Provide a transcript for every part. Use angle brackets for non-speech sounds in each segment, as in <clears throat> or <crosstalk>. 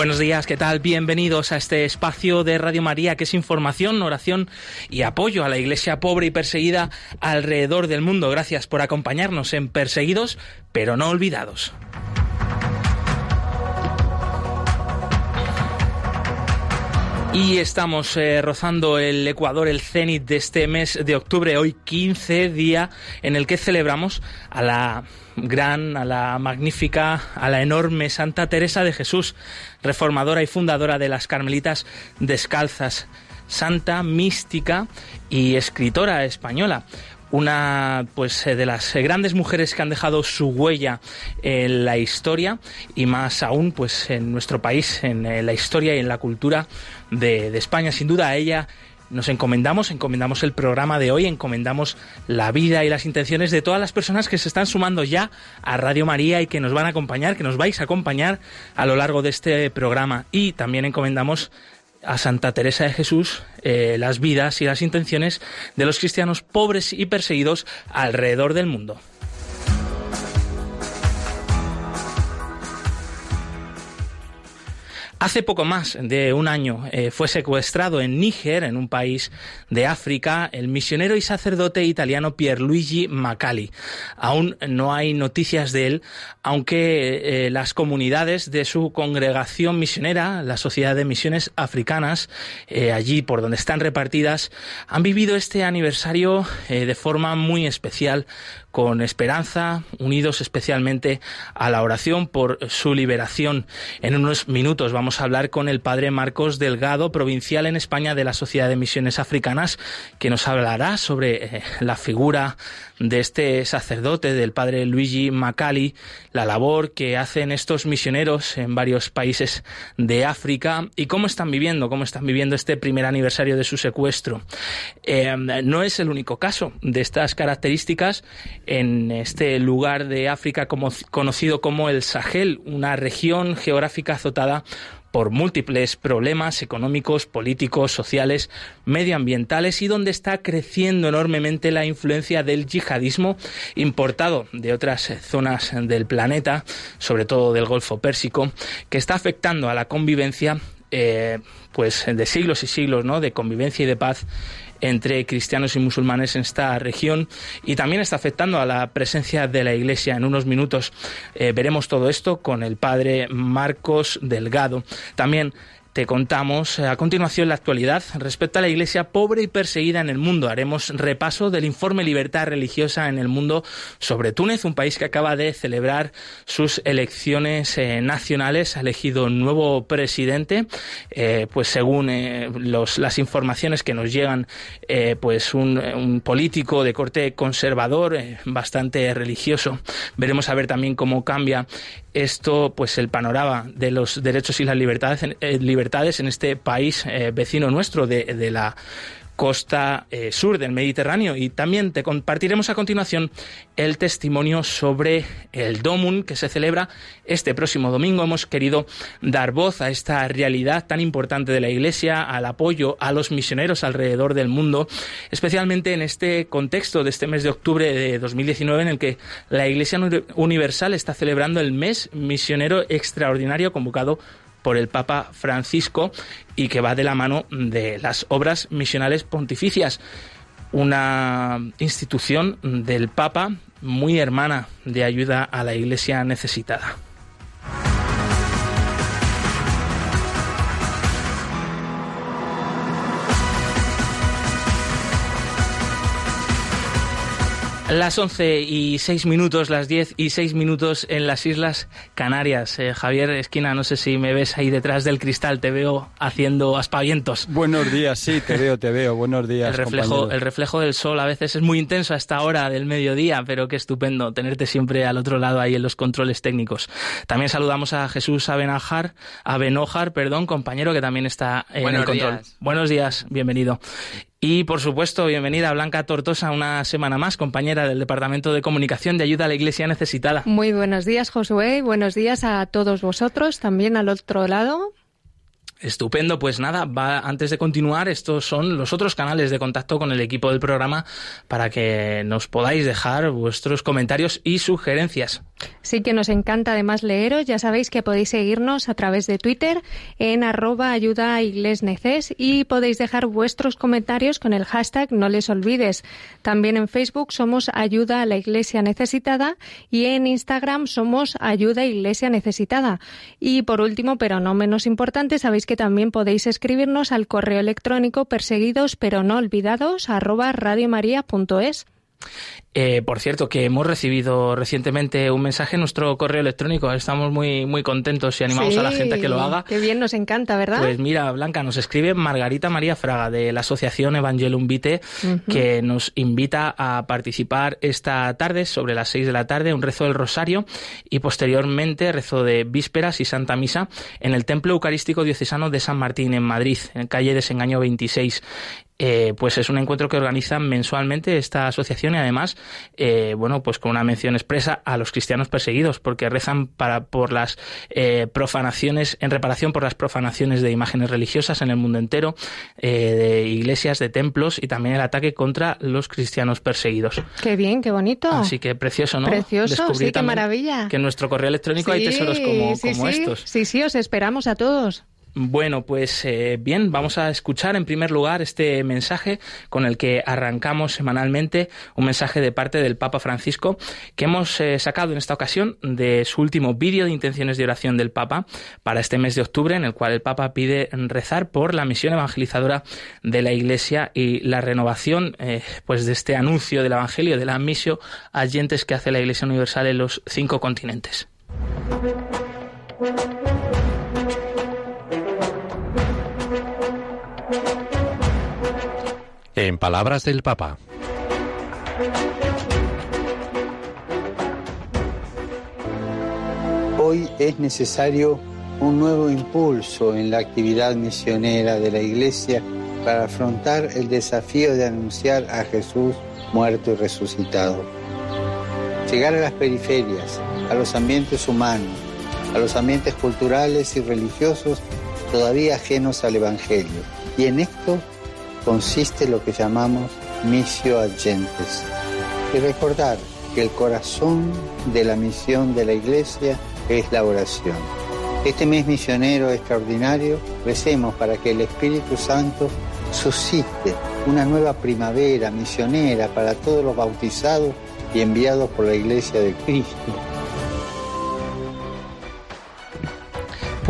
Buenos días, ¿qué tal? Bienvenidos a este espacio de Radio María que es información, oración y apoyo a la iglesia pobre y perseguida alrededor del mundo. Gracias por acompañarnos en Perseguidos, pero no olvidados. Y estamos eh, rozando el Ecuador, el cenit de este mes de octubre, hoy 15, día en el que celebramos a la gran, a la magnífica, a la enorme Santa Teresa de Jesús, reformadora y fundadora de las Carmelitas Descalzas, santa, mística y escritora española una pues eh, de las grandes mujeres que han dejado su huella en la historia y más aún pues en nuestro país en eh, la historia y en la cultura de, de España sin duda a ella nos encomendamos, encomendamos el programa de hoy, encomendamos la vida y las intenciones de todas las personas que se están sumando ya a Radio María y que nos van a acompañar, que nos vais a acompañar a lo largo de este programa. Y también encomendamos a Santa Teresa de Jesús eh, las vidas y las intenciones de los cristianos pobres y perseguidos alrededor del mundo. Hace poco más de un año eh, fue secuestrado en Níger, en un país de África, el misionero y sacerdote italiano Pierluigi Macali. Aún no hay noticias de él, aunque eh, las comunidades de su congregación misionera, la Sociedad de Misiones Africanas, eh, allí por donde están repartidas, han vivido este aniversario de forma muy especial con esperanza, unidos especialmente a la oración por su liberación. En unos minutos vamos a hablar con el padre Marcos Delgado, provincial en España de la Sociedad de Misiones Africanas, que nos hablará sobre eh, la figura de este sacerdote, del padre Luigi Macali, la labor que hacen estos misioneros en varios países de África y cómo están viviendo, cómo están viviendo este primer aniversario de su secuestro. Eh, no es el único caso de estas características en este lugar de África como, conocido como el Sahel, una región geográfica azotada por múltiples problemas económicos, políticos, sociales, medioambientales y donde está creciendo enormemente la influencia del yihadismo importado de otras zonas del planeta, sobre todo del Golfo Pérsico, que está afectando a la convivencia eh, pues de siglos y siglos ¿no? de convivencia y de paz entre cristianos y musulmanes en esta región y también está afectando a la presencia de la Iglesia. En unos minutos eh, veremos todo esto con el padre Marcos Delgado. También te contamos eh, a continuación la actualidad respecto a la Iglesia pobre y perseguida en el mundo. Haremos repaso del informe Libertad Religiosa en el Mundo sobre Túnez, un país que acaba de celebrar sus elecciones eh, nacionales, ha elegido un nuevo presidente, eh, pues según las informaciones que nos llegan, pues un, político de corte conservador, bastante religioso. Veremos a ver también cómo cambia esto, pues el panorama de los derechos y las libertades, en este país eh, vecino nuestro de, de la costa eh, sur del Mediterráneo. Y también te compartiremos a continuación el testimonio sobre el Domun que se celebra este próximo domingo. Hemos querido dar voz a esta realidad tan importante de la Iglesia, al apoyo a los misioneros alrededor del mundo, especialmente en este contexto de este mes de octubre de 2019 en el que la Iglesia Universal está celebrando el mes misionero extraordinario convocado por el Papa Francisco y que va de la mano de las obras misionales pontificias, una institución del Papa muy hermana de ayuda a la Iglesia necesitada. Las 11 y 6 minutos, las 10 y 6 minutos en las Islas Canarias. Eh, Javier Esquina, no sé si me ves ahí detrás del cristal, te veo haciendo aspavientos. Buenos días, sí, te veo, te veo. Buenos días. El reflejo, el reflejo del sol a veces es muy intenso a esta hora del mediodía, pero qué estupendo tenerte siempre al otro lado ahí en los controles técnicos. También saludamos a Jesús Abenajar, Abenojar, perdón, compañero que también está en el control. Buenos días, bienvenido. Y por supuesto, bienvenida Blanca Tortosa una semana más, compañera del Departamento de Comunicación de Ayuda a la Iglesia Necesitada. Muy buenos días, Josué. Buenos días a todos vosotros, también al otro lado. Estupendo, pues nada, va, antes de continuar, estos son los otros canales de contacto con el equipo del programa para que nos podáis dejar vuestros comentarios y sugerencias. Sí que nos encanta además leeros. Ya sabéis que podéis seguirnos a través de Twitter en arroba ayuda a y podéis dejar vuestros comentarios con el hashtag no les olvides. También en Facebook somos ayuda a la iglesia necesitada y en Instagram somos ayuda iglesia necesitada. Y por último, pero no menos importante, sabéis que también podéis escribirnos al correo electrónico perseguidos pero no olvidados arroba radiomaria.es. Eh, por cierto, que hemos recibido recientemente un mensaje en nuestro correo electrónico. Estamos muy, muy contentos y animamos a la gente a que lo haga. Qué bien, nos encanta, ¿verdad? Pues mira, Blanca, nos escribe Margarita María Fraga de la Asociación Evangelum Vitae, que nos invita a participar esta tarde, sobre las seis de la tarde, un rezo del Rosario y posteriormente rezo de Vísperas y Santa Misa en el Templo Eucarístico Diocesano de San Martín en Madrid, en calle Desengaño 26. Eh, pues es un encuentro que organiza mensualmente esta asociación y además, eh, bueno, pues con una mención expresa a los cristianos perseguidos, porque rezan para por las eh, profanaciones, en reparación por las profanaciones de imágenes religiosas en el mundo entero, de iglesias, de templos y también el ataque contra los cristianos perseguidos. Qué bien, qué bonito. Así que precioso, ¿no? Precioso, sí, qué maravilla. Que en nuestro correo electrónico hay tesoros como, como estos. Sí, sí, os esperamos a todos. Bueno, pues eh, bien, vamos a escuchar en primer lugar este mensaje con el que arrancamos semanalmente, un mensaje de parte del Papa Francisco que hemos eh, sacado en esta ocasión de su último vídeo de intenciones de oración del Papa para este mes de octubre, en el cual el Papa pide rezar por la misión evangelizadora de la Iglesia y la renovación eh, pues de este anuncio del Evangelio, de la misión agentes que hace la Iglesia Universal en los cinco continentes. En palabras del Papa. Hoy es necesario un nuevo impulso en la actividad misionera de la Iglesia para afrontar el desafío de anunciar a Jesús muerto y resucitado. Llegar a las periferias, a los ambientes humanos, a los ambientes culturales y religiosos todavía ajenos al Evangelio. Y en esto consiste lo que llamamos missio agentes. Y recordar que el corazón de la misión de la Iglesia es la oración. Este mes misionero extraordinario, recemos para que el Espíritu Santo suscite una nueva primavera misionera para todos los bautizados y enviados por la Iglesia de Cristo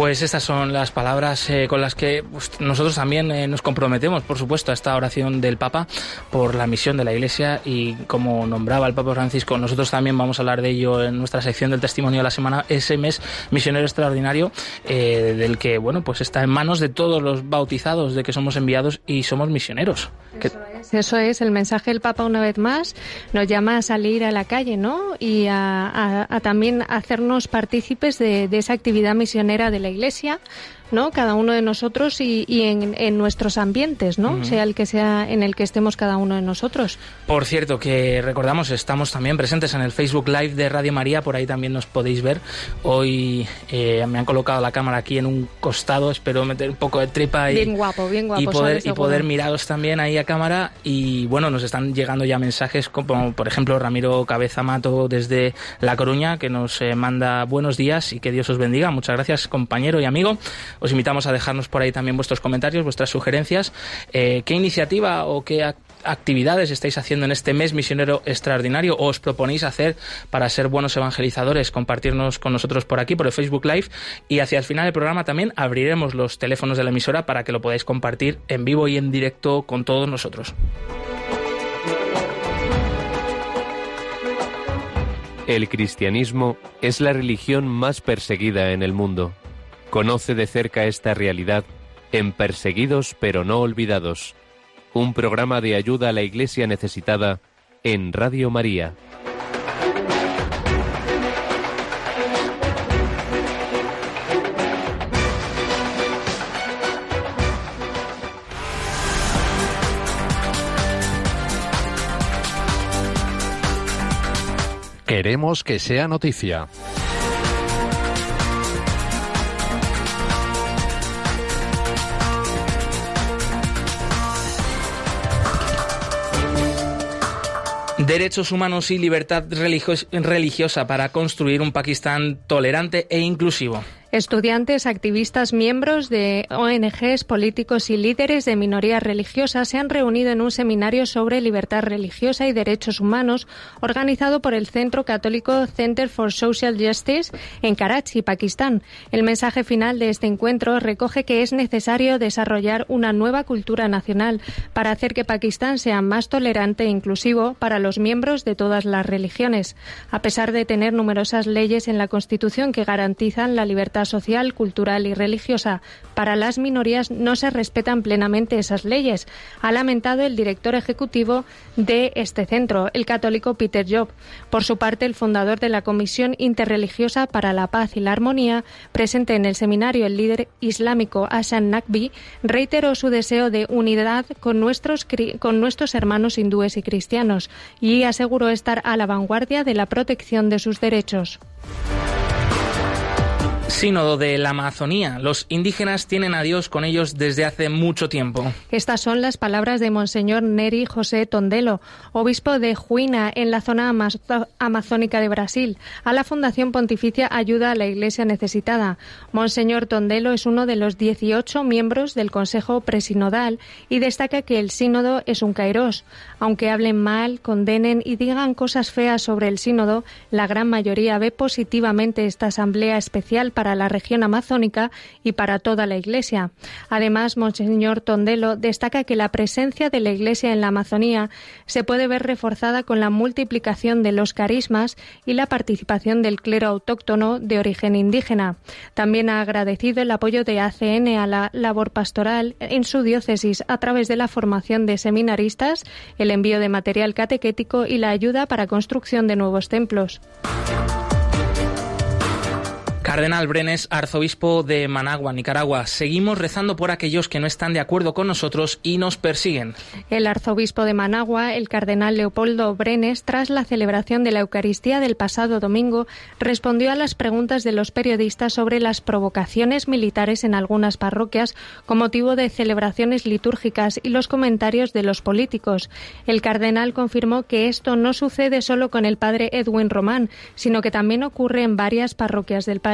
Pues estas son las palabras eh, con las que nosotros también eh, nos comprometemos, por supuesto, a esta oración del Papa por la misión de la Iglesia y como nombraba el Papa Francisco, nosotros también vamos a hablar de ello en nuestra sección del Testimonio de la Semana, ese mes misionero extraordinario eh, del que, bueno, pues está en manos de todos los bautizados, de que somos enviados y somos misioneros. Eso es, el mensaje del Papa una vez más nos llama a salir a la calle, ¿no? Y a, también hacernos partícipes de, de esa actividad misionera de la Iglesia ¿no? Cada uno de nosotros y, en, nuestros ambientes, ¿no? Sea el que sea en el que estemos cada uno de nosotros. Por cierto, que recordamos, estamos también presentes en el Facebook Live de Radio María, por ahí también nos podéis ver. Hoy eh, me han colocado la cámara aquí en un costado, espero meter un poco de tripa y, bien guapo, bien guapo, y poder, y poder miraros también ahí a cámara. Y bueno, nos están llegando ya mensajes como, por ejemplo, Ramiro Cabeza Mato desde La Coruña, que nos eh, manda buenos días y que Dios os bendiga. Muchas gracias, compañero y amigo. Os invitamos a dejarnos por ahí también vuestros comentarios, vuestras sugerencias. Eh, ¿Qué iniciativa o qué actividades estáis haciendo en este mes misionero extraordinario o os proponéis hacer para ser buenos evangelizadores? Compartirnos con nosotros por aquí, por el Facebook Live. Y hacia el final del programa también abriremos los teléfonos de la emisora para que lo podáis compartir en vivo y en directo con todos nosotros. El cristianismo es la religión más perseguida en el mundo conoce de cerca esta realidad en Perseguidos pero no olvidados, un programa de ayuda a la Iglesia necesitada en Radio María. Queremos que sea noticia. Derechos humanos y libertad religiosa para construir un Pakistán tolerante e inclusivo. Estudiantes, activistas, miembros de ONGs, políticos y líderes de minorías religiosas se han reunido en un seminario sobre libertad religiosa y derechos humanos organizado por el Centro Católico Center for Social Justice en Karachi, Pakistán. El mensaje final de este encuentro recoge que es necesario desarrollar una nueva cultura nacional para hacer que Pakistán sea más tolerante e inclusivo para los miembros de todas las religiones. A pesar de tener numerosas leyes en la Constitución que garantizan la libertad social, cultural y religiosa para las minorías no se respetan plenamente esas leyes, ha lamentado el director ejecutivo de este centro, el católico Peter Job. Por su parte, el fundador de la Comisión Interreligiosa para la Paz y la Armonía, presente en el seminario el líder islámico Hassan Naqvi, reiteró su deseo de unidad con nuestros hermanos hindúes y cristianos y aseguró estar a la vanguardia de la protección de sus derechos. Sínodo de la Amazonía. Los indígenas tienen a Dios con ellos desde hace mucho tiempo. Estas son las palabras de Monseñor Neri José Tondelo, obispo de Juina, en la zona amazónica de Brasil, a la Fundación Pontificia Ayuda a la Iglesia Necesitada. Monseñor Tondelo es uno de los 18 miembros del Consejo Presinodal y destaca que el sínodo es un cairós. Aunque hablen mal, condenen y digan cosas feas sobre el sínodo, la gran mayoría ve positivamente esta asamblea especial para la región amazónica y para toda la Iglesia. Además, Monseñor Tondelo destaca que la presencia de la Iglesia en la Amazonía se puede ver reforzada con la multiplicación de los carismas y la participación del clero autóctono de origen indígena. También ha agradecido el apoyo de ACN a la labor pastoral en su diócesis a través de la formación de seminaristas, el envío de material catequético y la ayuda para construcción de nuevos templos. Cardenal Brenes, arzobispo de Managua, Nicaragua. Seguimos rezando por aquellos que no están de acuerdo con nosotros y nos persiguen. El arzobispo de Managua, el cardenal Leopoldo Brenes, tras la celebración de la Eucaristía del pasado domingo, respondió a las preguntas de los periodistas sobre las provocaciones militares en algunas parroquias con motivo de celebraciones litúrgicas y los comentarios de los políticos. El cardenal confirmó que esto no sucede solo con el padre Edwin Román, sino que también ocurre en varias parroquias del país.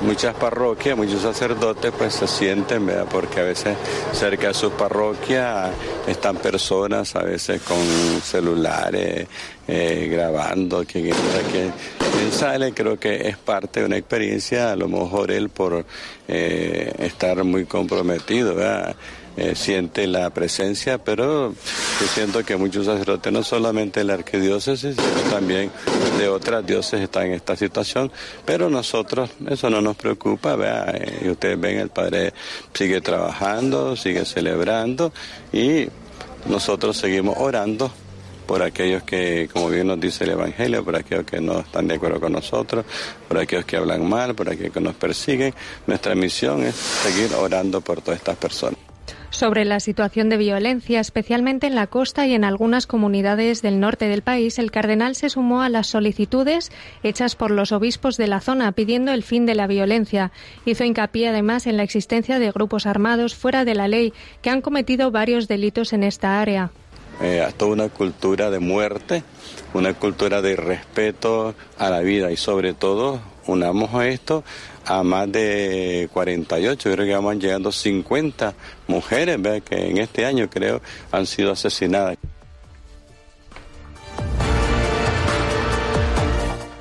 Muchas parroquias, muchos sacerdotes pues se sienten, ¿verdad? Porque a veces cerca de su parroquia están personas, a veces con celulares, eh, grabando, que, que, sale, creo que es parte de una experiencia, a lo mejor él por eh, estar muy comprometido, ¿verdad? Eh, siente la presencia, pero yo siento que muchos sacerdotes, no solamente de la arquidiócesis, sino también de otras dioses están en esta situación, pero nosotros eso no nos preocupa, vea, eh, ustedes ven, el Padre sigue trabajando, sigue celebrando y nosotros seguimos orando por aquellos que, como bien nos dice el Evangelio, por aquellos que no están de acuerdo con nosotros, por aquellos que hablan mal, por aquellos que nos persiguen. Nuestra misión es seguir orando por todas estas personas sobre la situación de violencia, especialmente en la costa y en algunas comunidades del norte del país, el cardenal se sumó a las solicitudes hechas por los obispos de la zona pidiendo el fin de la violencia. Hizo hincapié además en la existencia de grupos armados fuera de la ley que han cometido varios delitos en esta área. Eh, toda una cultura de muerte, una cultura de respeto a la vida y sobre todo unamos a esto a más de 48, creo que vamos llegando 50 mujeres que en este año creo han sido asesinadas.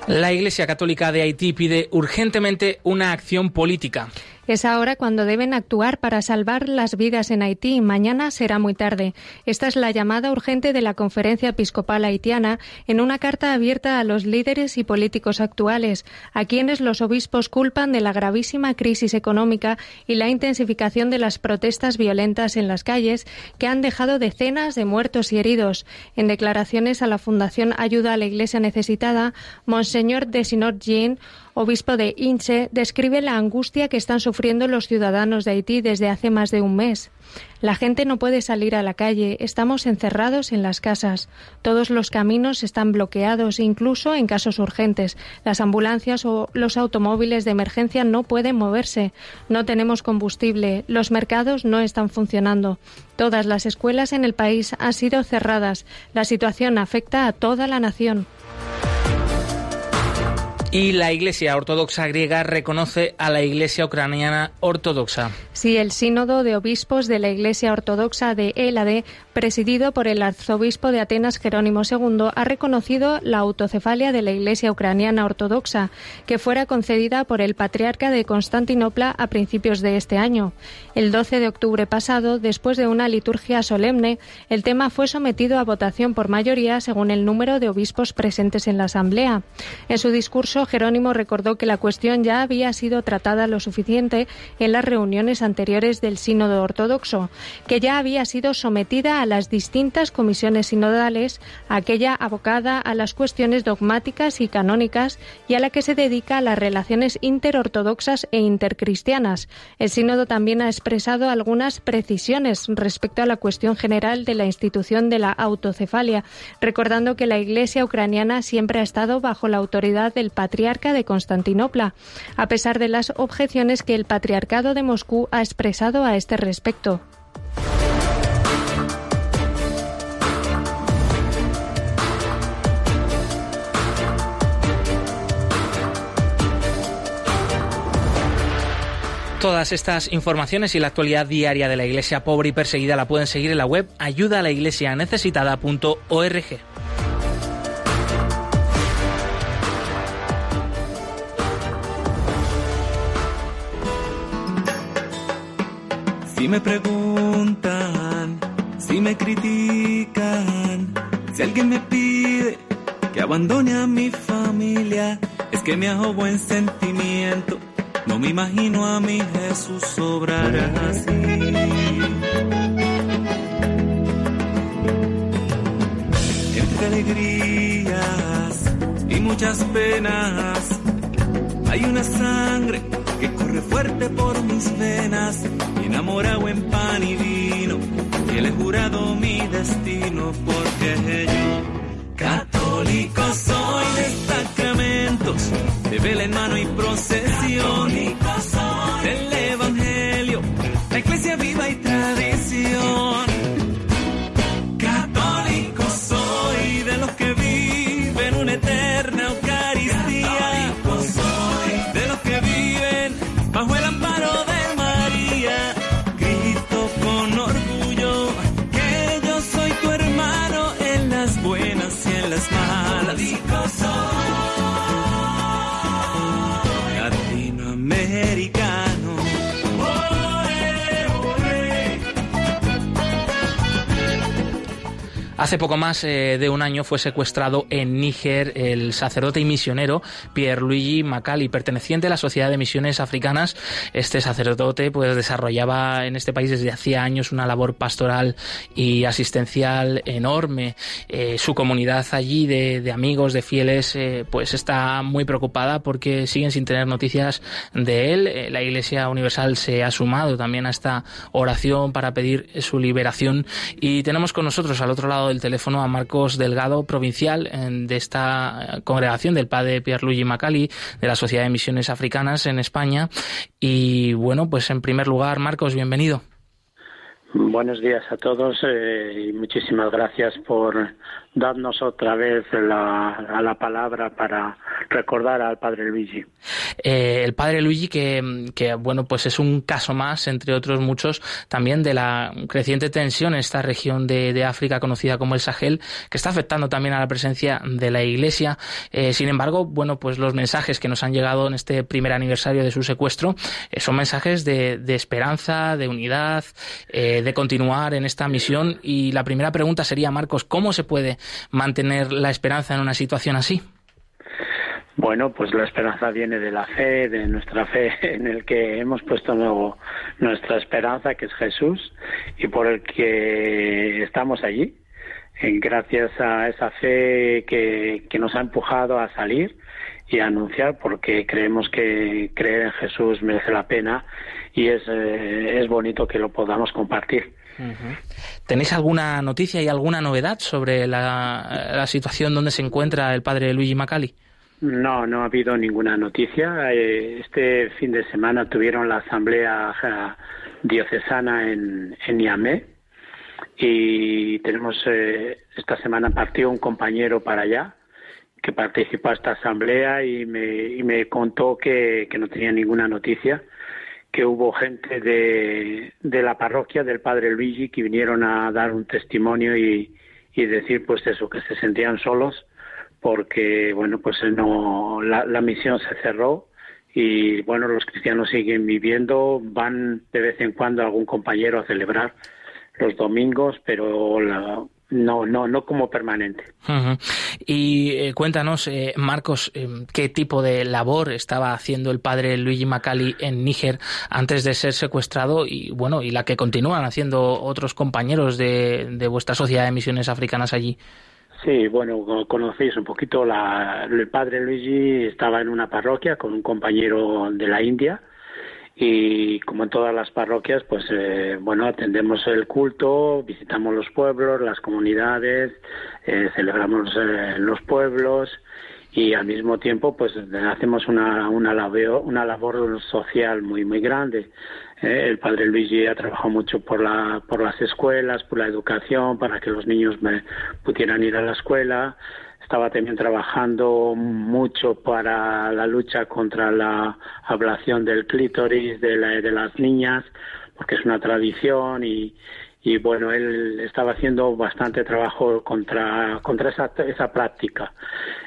La Iglesia Católica de Haití pide urgentemente una acción política. Es ahora cuando deben actuar para salvar las vidas en Haití. Mañana será muy tarde. Esta es la llamada urgente de la Conferencia Episcopal Haitiana en una carta abierta a los líderes y políticos actuales, a quienes los obispos culpan de la gravísima crisis económica y la intensificación de las protestas violentas en las calles que han dejado decenas de muertos y heridos. En declaraciones a la Fundación Ayuda a la Iglesia Necesitada, Monseñor Desinor Jean obispo de Inche, describe la angustia que están sufriendo los ciudadanos de Haití desde hace más de un mes. La gente no puede salir a la calle, estamos encerrados en las casas. Todos los caminos están bloqueados, incluso en casos urgentes. Las ambulancias o los automóviles de emergencia no pueden moverse. No tenemos combustible. Los mercados no están funcionando. Todas las escuelas en el país han sido cerradas. La situación afecta a toda la nación. Y la Iglesia Ortodoxa griega reconoce a la Iglesia ucraniana ortodoxa. Sí, el Sínodo de Obispos de la Iglesia Ortodoxa de Elade, presidido por el arzobispo de Atenas Jerónimo II, ha reconocido la autocefalia de la Iglesia ucraniana ortodoxa, que fuera concedida por el patriarca de Constantinopla a principios de este año. El 12 de octubre pasado, después de una liturgia solemne, el tema fue sometido a votación por mayoría según el número de obispos presentes en la Asamblea. En su discurso, Jerónimo recordó que la cuestión ya había sido tratada lo suficiente en las reuniones anteriores del Sínodo Ortodoxo, que ya había sido sometida a las distintas comisiones sinodales, aquella abocada a las cuestiones dogmáticas y canónicas y a la que se dedica a las relaciones interortodoxas e intercristianas. El Sínodo también ha expresado algunas precisiones respecto a la cuestión general de la institución de la autocefalia, recordando que la Iglesia ucraniana siempre ha estado bajo la autoridad del patriarca de Constantinopla, a pesar de las objeciones que el patriarcado de Moscú ha expresado a este respecto. Todas estas informaciones y la actualidad diaria de la Iglesia pobre y perseguida la pueden seguir en la web ayudalaiglesianecesitada.org. Si me preguntan, si me critican, si alguien me pide que abandone a mi familia, es que me hago buen sentimiento. No me imagino a mi Jesús obrar así. Entre alegrías y muchas penas, hay una sangre que corre fuerte por mis venas, enamorado en pan y vino, que le he jurado mi destino, porque yo, católico soy de sacramentos, de vela en mano y procesión, del evangelio, Hace poco más eh, de un año fue secuestrado en Níger el sacerdote y misionero Pierluigi Macali, perteneciente a la Sociedad de Misiones Africanas. Este sacerdote pues desarrollaba en este país desde hacía años una labor pastoral y asistencial enorme. Eh, su comunidad allí de, de amigos, de fieles, eh, pues está muy preocupada porque siguen sin tener noticias de él. Eh, la Iglesia Universal se ha sumado también a esta oración para pedir su liberación y tenemos con nosotros al otro lado del teléfono a Marcos Delgado, provincial de esta congregación del padre Pierluigi Macali, de la Sociedad de Misiones Africanas en España. Y bueno, pues en primer lugar, Marcos, bienvenido. Buenos días a todos eh, y muchísimas gracias por darnos otra vez la, a la palabra para recordar al padre Luigi. Eh, el padre Luigi que, bueno, pues es un caso más, entre otros muchos, también de la creciente tensión en esta región de, África conocida como el Sahel, que está afectando también a la presencia de la Iglesia. Eh, sin embargo, bueno, pues los mensajes que nos han llegado en este primer aniversario de su secuestro eh, son mensajes de, de, esperanza, de unidad, de continuar en esta misión. Y la primera pregunta sería, Marcos, ¿cómo se puede mantener la esperanza en una situación así? Bueno, pues la esperanza viene de la fe, de nuestra fe en el que hemos puesto nuevo nuestra esperanza, que es Jesús, y por el que estamos allí. Gracias a esa fe que, que nos ha empujado a salir y anunciar porque creemos que creer en Jesús merece la pena y es, eh, es bonito que lo podamos compartir. ¿Tenéis alguna noticia y alguna novedad sobre la, la situación donde se encuentra el padre Luigi Macali? No, no ha habido ninguna noticia. Eh, este fin de semana tuvieron la asamblea diocesana en, en Niamey y tenemos eh, esta semana partió un compañero para allá que participó a esta asamblea y me, y me contó que, que no tenía ninguna noticia que hubo gente de, de la parroquia del padre Luigi que vinieron a dar un testimonio y, y decir pues eso, que se sentían solos porque bueno pues no la, la misión se cerró y bueno los cristianos siguen viviendo van de vez en cuando algún compañero a celebrar los domingos pero la, no, no, no como permanente. Y eh, cuéntanos, eh, Marcos, eh, qué tipo de labor estaba haciendo el padre Luigi Macali en Níger antes de ser secuestrado y bueno, y la que continúan haciendo otros compañeros de, de vuestra sociedad de misiones africanas allí. Sí, bueno, conocéis un poquito, la, el padre Luigi estaba en una parroquia con un compañero de la India y como en todas las parroquias, pues eh, bueno, atendemos el culto, visitamos los pueblos, las comunidades, eh, celebramos eh, los pueblos y al mismo tiempo pues hacemos una, una, labor, una labor social muy muy grande. Eh, el padre Luigi ha trabajado mucho por, la, por las escuelas, por la educación, para que los niños me, pudieran ir a la escuela estaba también trabajando mucho para la lucha contra la ablación del clítoris de, la, de las niñas, porque es una tradición y, y bueno, él estaba haciendo bastante trabajo contra, contra esa, esa práctica.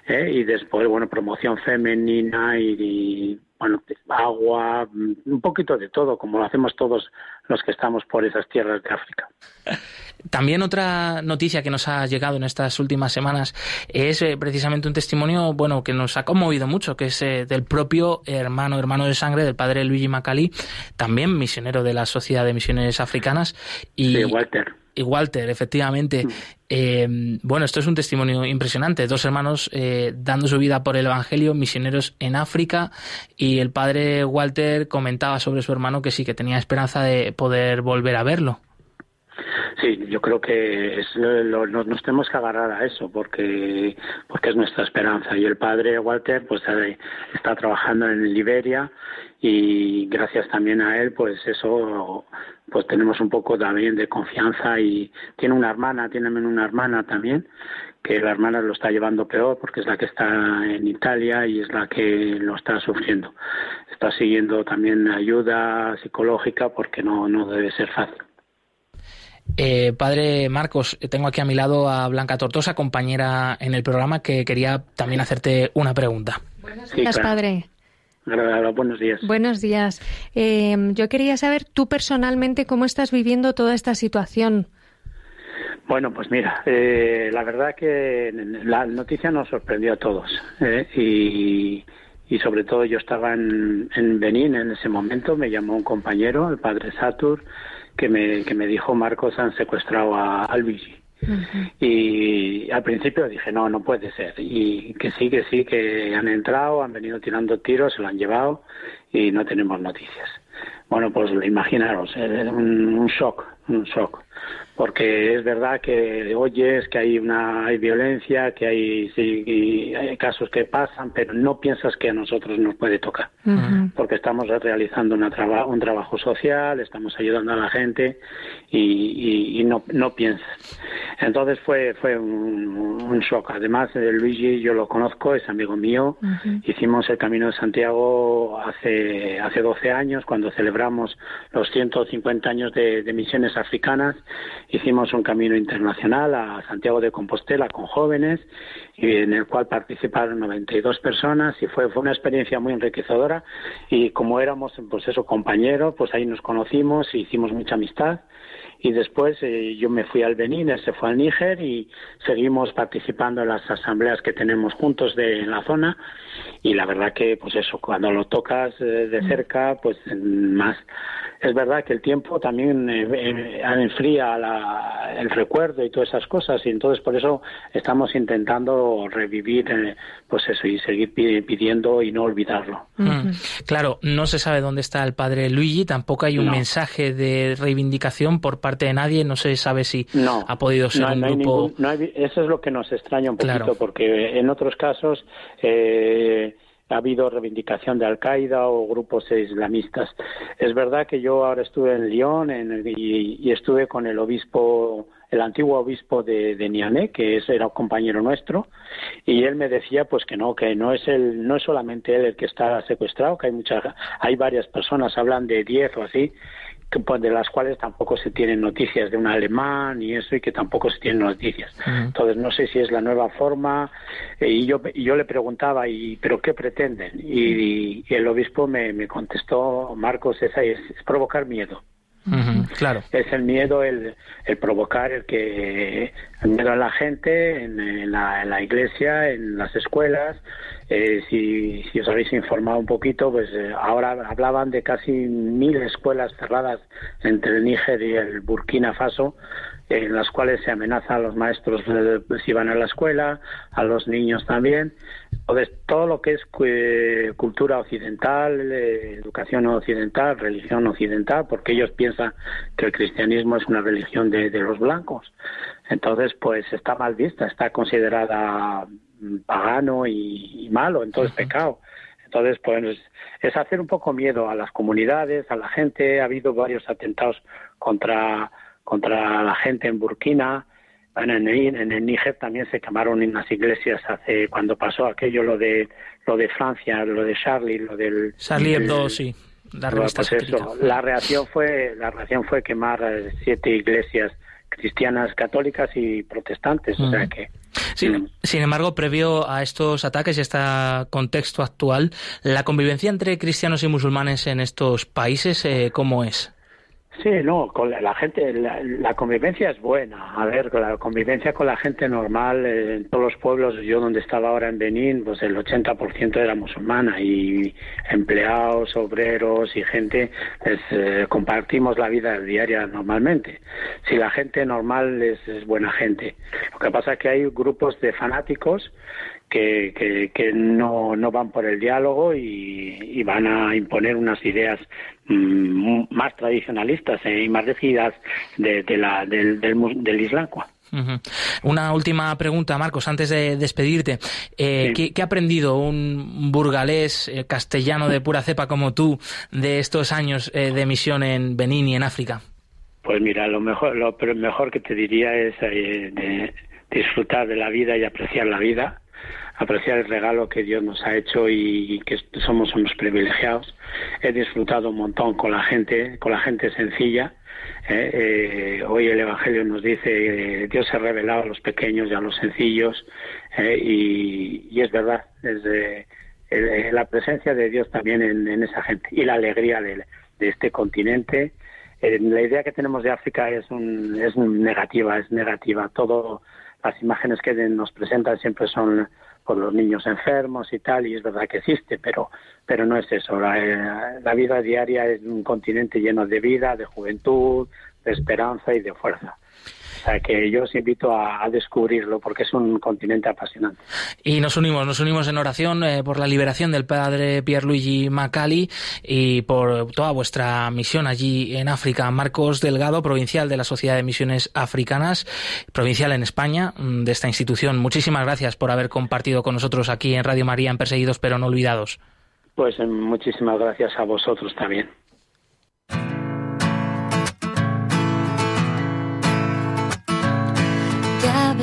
¿eh? Y después, bueno, promoción femenina y, y, bueno, agua, un poquito de todo, como lo hacemos todos los que estamos por esas tierras de África. <laughs> También otra noticia que nos ha llegado en estas últimas semanas es eh, precisamente un testimonio, bueno, que nos ha conmovido mucho, que es eh, del propio hermano, hermano de sangre del padre Luigi Macali, también misionero de la Sociedad de Misiones Africanas. Y, sí, Walter. Y Walter, efectivamente. Mm. Eh, bueno, esto es un testimonio impresionante. Dos hermanos eh, dando su vida por el Evangelio, misioneros en África, y el padre Walter comentaba sobre su hermano que sí, que tenía esperanza de poder volver a verlo. Sí, yo creo que es, lo, nos tenemos que agarrar a eso porque porque es nuestra esperanza y el padre Walter pues está trabajando en Liberia y gracias también a él pues eso pues tenemos un poco también de confianza y tiene una hermana, tiene una hermana también que la hermana lo está llevando peor porque es la que está en Italia y es la que lo está sufriendo. Está siguiendo también ayuda psicológica porque no, no debe ser fácil. Eh, padre Marcos, tengo aquí a mi lado a Blanca Tortosa, compañera en el programa, que quería también hacerte una pregunta. Buenos días, sí, claro. padre. Buenos días. Buenos días. Eh, yo quería saber tú personalmente cómo estás viviendo toda esta situación. Bueno, pues mira, eh, la verdad que la noticia nos sorprendió a todos ¿eh? y, y, sobre todo yo estaba en, en Benín en ese momento, me llamó un compañero, el padre Satur, que me, que me dijo Marcos han secuestrado a, a Luigi. Uh -huh. Y al principio dije, no, no puede ser. Y que sí, que sí, que han entrado, han venido tirando tiros, se lo han llevado y no tenemos noticias. Bueno, pues imaginaros, un, un shock, un shock porque es verdad que oyes que hay una hay violencia, que hay, sí, hay casos que pasan, pero no piensas que a nosotros nos puede tocar, uh -huh. porque estamos realizando una traba, un trabajo social, estamos ayudando a la gente y, y, y no, no piensas. Entonces fue fue un, un, shock. Además, Luigi yo lo conozco, es amigo mío. Uh -huh. Hicimos el Camino de Santiago hace hace 12 años cuando celebramos los 150 años de, de misiones africanas hicimos un camino internacional a Santiago de Compostela con jóvenes y en el cual participaron 92 personas y fue, fue una experiencia muy enriquecedora. Y como éramos pues eso compañeros pues ahí nos conocimos e hicimos mucha amistad y después eh, yo me fui al Benín, él se fue al Níger y seguimos participando en las asambleas que tenemos juntos de en la zona. Y la verdad que pues eso cuando lo tocas eh, de cerca pues más. Es verdad que el tiempo también eh, eh, enfría la, el recuerdo y todas esas cosas y entonces por eso estamos intentando revivir eh, pues eso y seguir pidiendo y no olvidarlo. Mm. Claro, no se sabe dónde está el padre Luigi, tampoco hay un mensaje de reivindicación por parte de nadie, no se sabe si ha podido ser un grupo. eso es lo que nos extraña un poquito porque en otros casos eh, ha habido reivindicación de Al-Qaeda o grupos islamistas. Es verdad que yo ahora estuve en Lyon y, estuve con el obispo, el antiguo obispo de, de Niané, que es, era un compañero nuestro, y él me decía pues que no, que no es el, no es solamente él el que está secuestrado, que hay muchas, hay varias personas, hablan de diez o así, pues, de las cuales tampoco se tienen noticias de un alemán y eso y que tampoco se tienen noticias. Entonces no sé si es la nueva forma eh, y yo yo le preguntaba y pero qué pretenden y, el obispo me, me contestó Marcos es, es provocar miedo claro. Es el miedo, el, el, provocar, el que el miedo a la gente, en, la, iglesia, en las escuelas. Eh, si, si os habéis informado un poquito, pues eh, ahora hablaban de casi mil escuelas cerradas entre el Níger y el Burkina Faso en las cuales se amenaza a los maestros eh, si van a la escuela, a los niños también. Entonces, todo lo que es eh, cultura occidental, eh, educación occidental, religión occidental, porque ellos piensan que el cristianismo es una religión de, los blancos. Entonces, pues está mal vista, está considerada pagano y, malo, entonces pecado. Entonces, pues es hacer un poco miedo a las comunidades, a la gente. Ha habido varios atentados contra contra la gente en Burkina. en, el, Níger también se quemaron en las iglesias hace cuando pasó aquello lo de lo de Francia, lo de Charlie, lo del Charlie Hebdo, sí. La, pues la reacción fue la reacción fue quemar eh, siete iglesias cristianas, católicas y protestantes, o sea que sin embargo, previo a estos ataques y a este contexto actual, ¿la convivencia entre cristianos y musulmanes en estos países eh, cómo es? Sí, no, con la, gente, la, convivencia es buena. A ver, la convivencia con la gente normal, eh, en todos los pueblos, yo donde estaba ahora en Benín, pues el 80% era musulmana y empleados, obreros y gente, pues, eh, compartimos la vida diaria normalmente. Si la gente normal es, es buena gente. Lo que pasa es que hay grupos de fanáticos que, que, no, no, van por el diálogo y, van a imponer unas ideas mm, más tradicionalistas eh, y más rígidas de, la, del, del, Islam. Una última pregunta, Marcos, antes de despedirte. Eh, ¿qué, ha aprendido un burgalés eh, castellano de pura cepa como tú de estos años de misión en Benín y en África? Pues mira, lo mejor, lo mejor que te diría es disfrutar de la vida y apreciar la vida apreciar el regalo que Dios nos ha hecho y que somos unos privilegiados. He disfrutado un montón con la gente, con la gente sencilla. ¿eh? Eh, hoy el Evangelio nos dice eh, Dios se ha revelado a los pequeños y a los sencillos y, es verdad, la presencia de Dios también en, esa gente y la alegría de, este continente. la idea que tenemos de África es, es negativa, es negativa. Todo las imágenes que nos presentan siempre son con los niños enfermos y tal, y es verdad que existe, pero, pero no es eso. La, eh, la vida diaria es un continente lleno de vida, de juventud, de esperanza y de fuerza. O sea que yo os invito a, descubrirlo porque es un continente apasionante. Y nos unimos, nos unimos en oración eh, por la liberación del padre Pierluigi Macali y por toda vuestra misión allí en África. Marcos Delgado, provincial de la Sociedad de Misiones Africanas, provincial en España mm, de esta institución. Muchísimas gracias por haber compartido con nosotros aquí en Radio María en Perseguidos pero no olvidados. Pues eh, muchísimas gracias a vosotros también.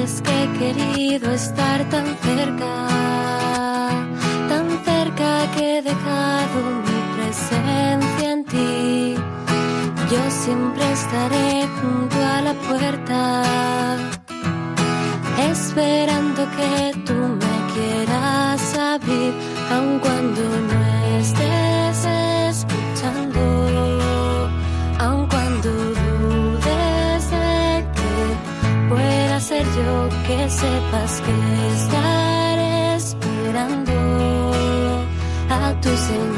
Es que he querido estar tan cerca, tan cerca que he dejado mi presencia en ti. Yo siempre estaré junto a la puerta, esperando que tú me quieras abrir, aun cuando no sepas que estaré esperando a tu señal.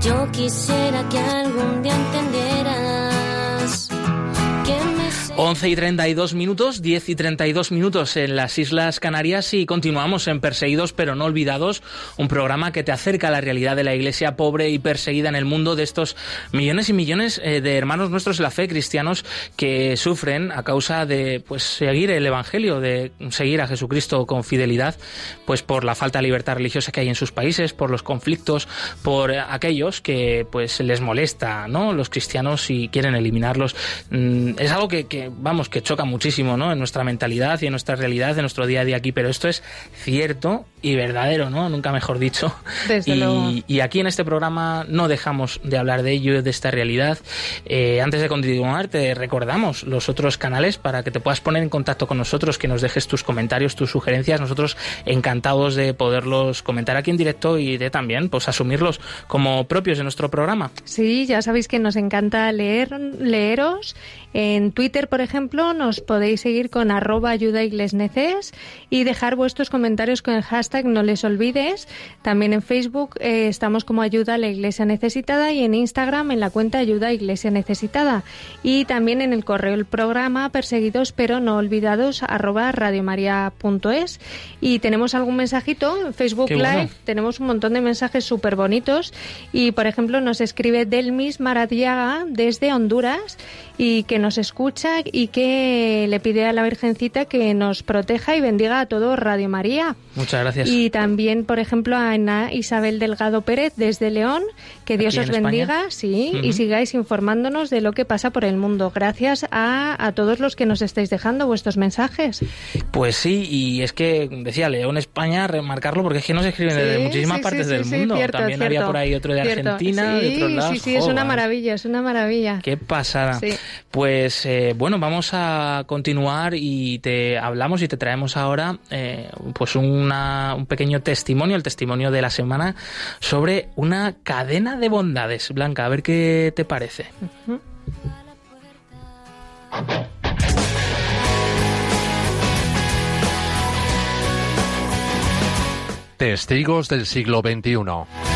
Yo quisiera que algún día entendiera 11 y 32 minutos, 10 y 32 minutos en las Islas Canarias y continuamos en Perseguidos pero no olvidados, un programa que te acerca a la realidad de la iglesia pobre y perseguida en el mundo de estos millones y millones eh, de hermanos nuestros de la fe cristianos que sufren a causa de pues seguir el evangelio, de seguir a Jesucristo con fidelidad, pues por la falta de libertad religiosa que hay en sus países, por los conflictos, por aquellos que pues les molesta, ¿no? Los cristianos y quieren eliminarlos. Mm, es algo que vamos, que choca muchísimo, ¿no? En nuestra mentalidad y en nuestra realidad, en nuestro día a día aquí, pero esto es cierto y verdadero, ¿no? Nunca mejor dicho. Desde y, y, aquí en este programa no dejamos de hablar de ello, de esta realidad. Eh, antes de continuar, te recordamos los otros canales para que te puedas poner en contacto con nosotros, que nos dejes tus comentarios, tus sugerencias. Nosotros encantados de poderlos comentar aquí en directo y de también, pues, asumirlos como propios de nuestro programa. Sí, ya sabéis que nos encanta leer, leeros. En Twitter, por ejemplo, nos podéis seguir con arroba ayuda y dejar vuestros comentarios con el hashtag no les olvides. También en Facebook eh, estamos como Ayuda a la Iglesia Necesitada y en Instagram en la cuenta Ayuda a Iglesia Necesitada. Y también en el correo el programa perseguidos pero no olvidados arroba radiomaria.es. Y tenemos algún mensajito en Facebook Live. Tenemos un montón de mensajes súper bonitos. Y por ejemplo nos escribe Delmis Maradiaga desde Honduras y que nos escucha y que le pide a la Virgencita que nos proteja y bendiga a todo Radio María. Muchas gracias. Y también, por ejemplo, a Ana Isabel Delgado Pérez desde León, que Dios os bendiga, sí, y sigáis informándonos de lo que pasa por el mundo. Gracias a, a todos los que nos estáis dejando vuestros mensajes. Pues sí, y es que decía León, España, remarcarlo porque es que nos escriben desde muchísimas partes del mundo. también había por ahí otro de Argentina, de otros lados. Sí, sí, es una maravilla, es una maravilla. Qué pasada. Pues eh, bueno, vamos a continuar y te hablamos y te traemos ahora eh, pues una, un pequeño testimonio, el testimonio de la semana sobre una cadena de bondades. Blanca, a ver qué te parece. Testigos del siglo XXI.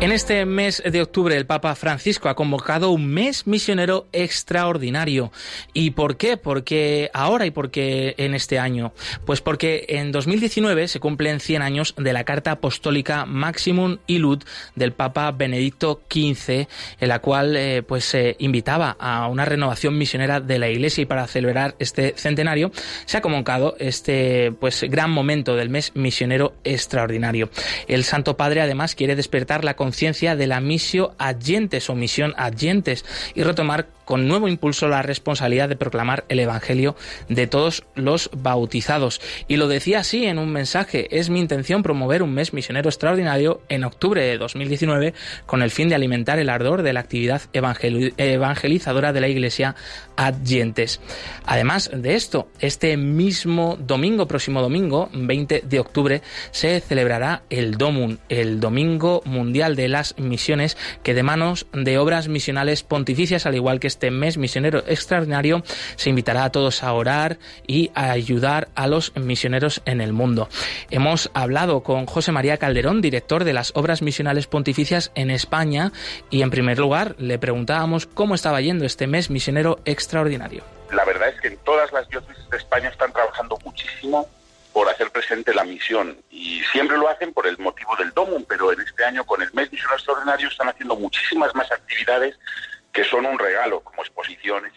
En este mes de octubre el Papa Francisco ha convocado un mes misionero extraordinario. ¿Y por qué? Porque ahora y por qué en este año. Pues porque en 2019 se cumplen 100 años de la Carta Apostólica Maximum Ilud del Papa Benedicto XV, en la cual eh, pues se invitaba a una renovación misionera de la Iglesia y para celebrar este centenario se ha convocado este pues gran momento del mes misionero extraordinario. El Santo Padre además quiere despertar la conciencia de la misio adyentes o misión adyentes y retomar con nuevo impulso la responsabilidad de proclamar el Evangelio de todos los bautizados. Y lo decía así en un mensaje, es mi intención promover un mes misionero extraordinario en octubre de 2019 con el fin de alimentar el ardor de la actividad evangelizadora de la Iglesia adyentes. Además de esto, este mismo domingo, próximo domingo, 20 de octubre, se celebrará el DOMUN, el Domingo Mundial de las Misiones, que de manos de obras misionales pontificias, al igual que este mes misionero extraordinario se invitará a todos a orar y a ayudar a los misioneros en el mundo. Hemos hablado con José María Calderón, director de las Obras Misionales Pontificias en España, y en primer lugar le preguntábamos cómo estaba yendo este mes misionero extraordinario. La verdad es que en todas las diócesis de España están trabajando muchísimo por hacer presente la misión y siempre lo hacen por el motivo del DOMUM, pero en este año con el mes misionero extraordinario están haciendo muchísimas más actividades que son un regalo, como exposiciones,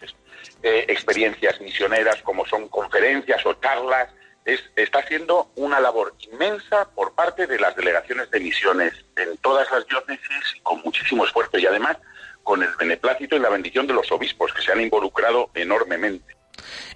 eh, experiencias misioneras, como son conferencias o charlas. está haciendo una labor inmensa por parte de las delegaciones de misiones en todas las diócesis con muchísimo esfuerzo y además con el beneplácito y la bendición de los obispos que se han involucrado enormemente.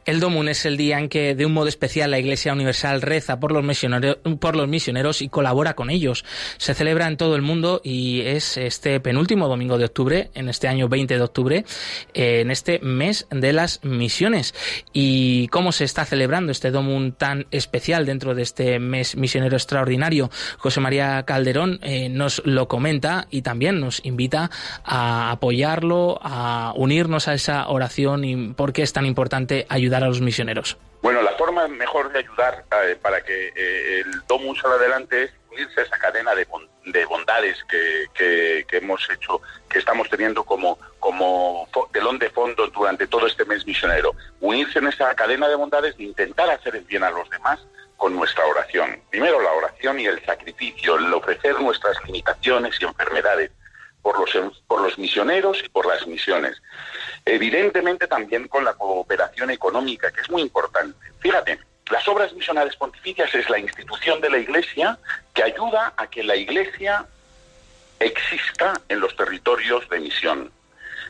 El Domun es el día en que, de un modo especial, la Iglesia Universal reza por los, misioneros, por los misioneros y colabora con ellos. Se celebra en todo el mundo y es este penúltimo domingo de octubre, en este año 20 de octubre, eh, en este mes de las misiones. ¿Y cómo se está celebrando este Domun tan especial dentro de este mes misionero extraordinario? José María Calderón eh, nos lo comenta y también nos invita a apoyarlo, a unirnos a esa oración y por qué es tan importante ayudar a los misioneros? Bueno, la forma mejor de ayudar eh, para que eh, el Domus salga adelante es unirse a esa cadena de, bondades que, hemos hecho, que estamos teniendo como, como telón de fondo durante todo este mes misionero. Unirse en esa cadena de bondades de intentar hacer el bien a los demás con nuestra oración. Primero la oración y el sacrificio, el ofrecer nuestras limitaciones y enfermedades por los, por los misioneros y por las misiones. Evidentemente también con la cooperación económica, que es muy importante. Fíjate, las obras misionales pontificias es la institución de la Iglesia que ayuda a que la Iglesia exista en los territorios de misión.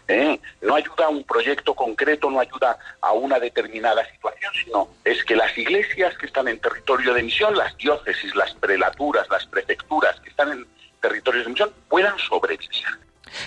¿eh? No ayuda a un proyecto concreto, no ayuda a una determinada situación, sino es que las iglesias que están en territorio de misión, las diócesis, las prelaturas, las prefecturas que están en territorios de misión, puedan sobrevivir.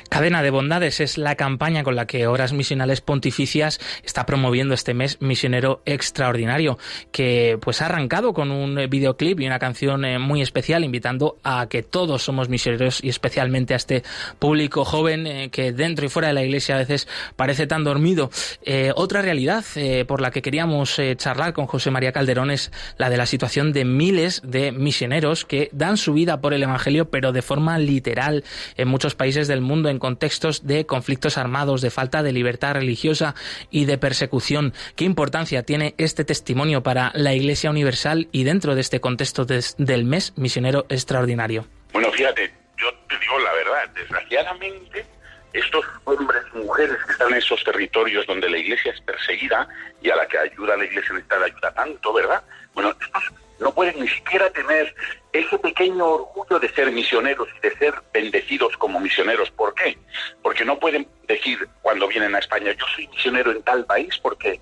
Cadena de Bondades es la campaña con la que Horas Misionales Pontificias está promoviendo este mes misionero extraordinario, que pues ha arrancado con un videoclip y una canción eh, muy especial invitando a que todos somos misioneros y especialmente a este público joven eh, que dentro y fuera de la iglesia a veces parece tan dormido. Eh, otra realidad por la que queríamos charlar con José María Calderón es la de la situación de miles de misioneros que dan su vida por el Evangelio pero de forma literal en muchos países del mundo mundo en contextos de conflictos armados, de falta de libertad religiosa y de persecución. ¿Qué importancia tiene este testimonio para la Iglesia Universal y dentro de este contexto del mes misionero extraordinario? Bueno, fíjate, yo te digo la verdad, desgraciadamente estos hombres mujeres que están en esos territorios donde la iglesia es perseguida y a la que ayuda la iglesia necesitada ayuda tanto, ¿verdad? Bueno, estos no pueden ni siquiera tener ese pequeño orgullo de ser misioneros y de ser bendecidos como misioneros. ¿Por qué? Porque no pueden decir cuando vienen a España, yo soy misionero en tal país porque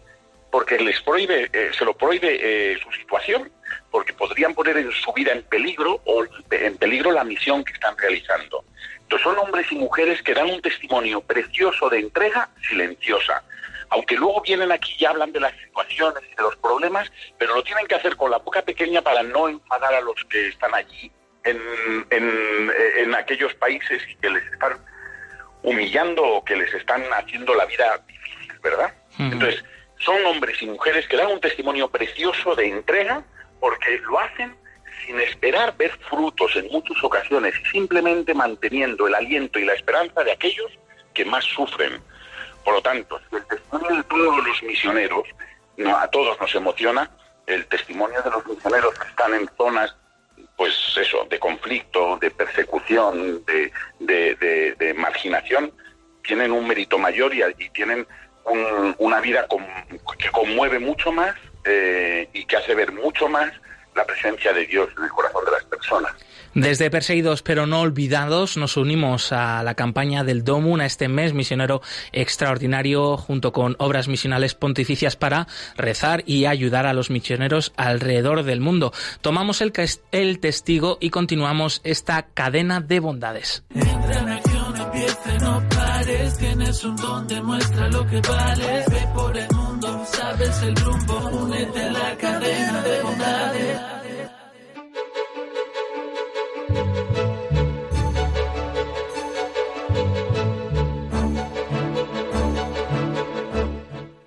porque les prohíbe, eh, se lo prohíbe eh, su situación, porque podrían poner en su vida en peligro o en peligro la misión que están realizando. Entonces son hombres y mujeres que dan un testimonio precioso de entrega silenciosa, aunque luego vienen aquí y hablan de las situaciones y de los problemas, pero lo tienen que hacer con la boca pequeña para no enfadar a los que están allí en, en, aquellos países y que les están humillando o que les están haciendo la vida difícil, ¿verdad? Entonces, son hombres y mujeres que dan un testimonio precioso de entrega porque lo hacen sin esperar ver frutos en muchas ocasiones, simplemente manteniendo el aliento y la esperanza de aquellos que más sufren. Por lo tanto, si el testimonio de todos los misioneros, a todos nos emociona, el testimonio de los misioneros que están en zonas, pues eso, de conflicto, de persecución, de, marginación, tienen un mérito mayor y, tienen una vida que conmueve mucho más eh, y que hace ver mucho más la presencia de Dios en el corazón de las personas. Desde Perseguidos pero no olvidados nos unimos a la campaña del DOMUN a este mes misionero extraordinario junto con obras misionales pontificias para rezar y ayudar a los misioneros alrededor del mundo. Tomamos el, el testigo y continuamos esta cadena de bondades.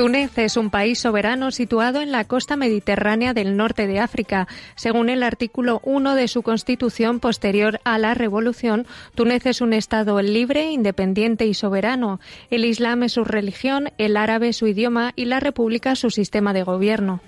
Túnez es un país soberano situado en la costa mediterránea del norte de África. Según el artículo 1 de su constitución posterior a la revolución, Túnez es un Estado libre, independiente y soberano. El Islam es su religión, el árabe su idioma y la República su sistema de gobierno.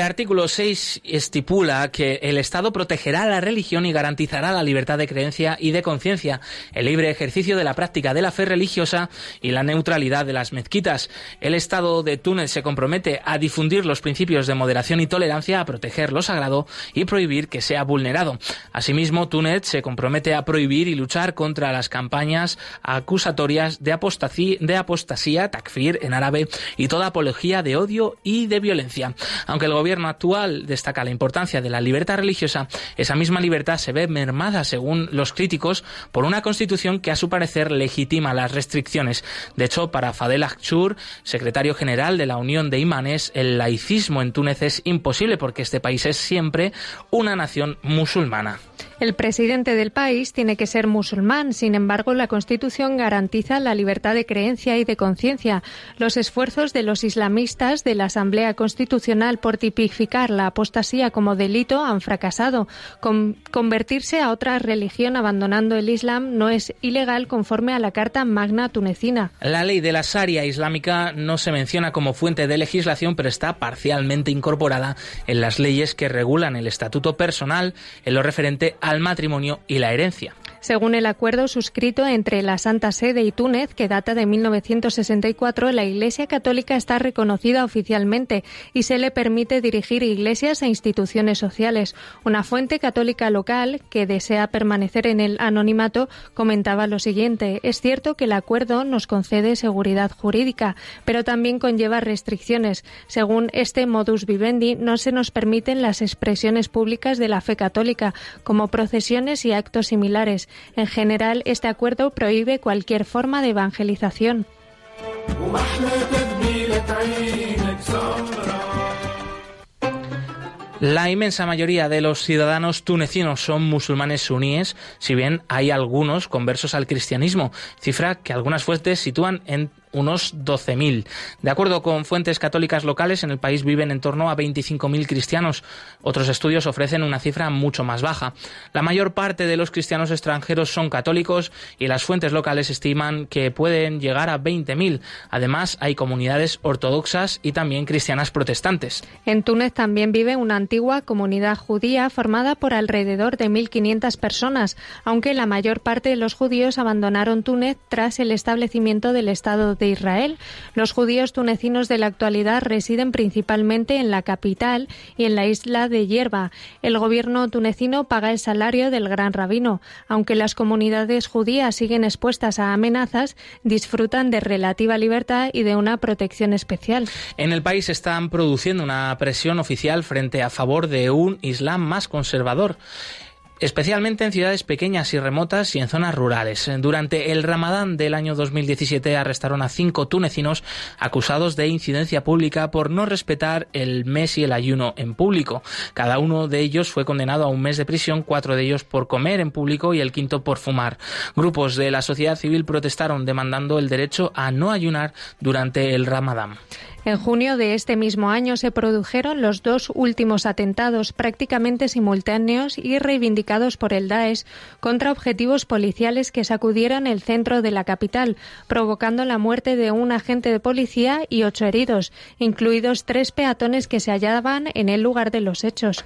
Artículo 6 estipula que el Estado protegerá la religión y garantizará la libertad de creencia y de conciencia, el libre ejercicio de la práctica de la fe religiosa y la neutralidad de las mezquitas. El Estado de Túnez se compromete a difundir los principios de moderación y tolerancia, a proteger lo sagrado y prohibir que sea vulnerado. Asimismo, Túnez se compromete a prohibir y luchar contra las campañas acusatorias de apostasía, de apostasía takfir en árabe y toda apología de odio y de violencia. Aunque el gobierno actual destaca la importancia de la libertad religiosa, esa misma libertad se ve mermada, según los críticos, por una constitución que a su parecer legitima las restricciones. De hecho, para Fadel Achur, secretario general de la Unión de Imanes, el laicismo en Túnez es imposible porque este país es siempre una nación musulmana. El presidente del país tiene que ser musulmán, sin embargo, la Constitución garantiza la libertad de creencia y de conciencia. Los esfuerzos de los islamistas de la Asamblea Constitucional por tipificar la apostasía como delito han fracasado. convertirse a otra religión abandonando el Islam no es ilegal conforme a la Carta Magna tunecina. La ley de la Sharia islámica no se menciona como fuente de legislación, pero está parcialmente incorporada en las leyes que regulan el estatuto personal en lo referente al matrimonio y la herencia según el acuerdo suscrito entre la Santa Sede y Túnez, que data de 1964, la Iglesia Católica está reconocida oficialmente y se le permite dirigir iglesias e instituciones sociales. Una fuente católica local que desea permanecer en el anonimato comentaba lo siguiente. Es cierto que el acuerdo nos concede seguridad jurídica, pero también conlleva restricciones. Según este modus vivendi, no se nos permiten las expresiones públicas de la fe católica, como procesiones y actos similares. En general, este acuerdo prohíbe cualquier forma de evangelización. La inmensa mayoría de los ciudadanos tunecinos son musulmanes suníes, si bien hay algunos conversos al cristianismo, cifra que algunas fuentes sitúan en unos 12.000. De acuerdo con fuentes católicas locales, en el país viven en torno a 25.000 cristianos. Otros estudios ofrecen una cifra mucho más baja. La mayor parte de los cristianos extranjeros son católicos y las fuentes locales estiman que pueden llegar a 20.000. Además, hay comunidades ortodoxas y también cristianas protestantes. En Túnez también vive una antigua comunidad judía formada por alrededor de 1.500 personas, aunque la mayor parte de los judíos abandonaron Túnez tras el establecimiento del Estado de Israel. Los judíos tunecinos de la actualidad residen principalmente en la capital y en la isla de Hierba. El gobierno tunecino paga el salario del gran rabino. Aunque las comunidades judías siguen expuestas a amenazas, disfrutan de relativa libertad y de una protección especial. En el país están produciendo una presión oficial frente a favor de un Islam más conservador especialmente en ciudades pequeñas y remotas y en zonas rurales. Durante el Ramadán del año 2017 arrestaron a cinco tunecinos acusados de incidencia pública por no respetar el mes y el ayuno en público. Cada uno de ellos fue condenado a un mes de prisión, cuatro de ellos por comer en público y el quinto por fumar. Grupos de la sociedad civil protestaron demandando el derecho a no ayunar durante el Ramadán. En junio de este mismo año se produjeron los dos últimos atentados prácticamente simultáneos y reivindicados por el Daesh contra objetivos policiales que sacudieron el centro de la capital, provocando la muerte de un agente de policía y ocho heridos, incluidos tres peatones que se hallaban en el lugar de los hechos.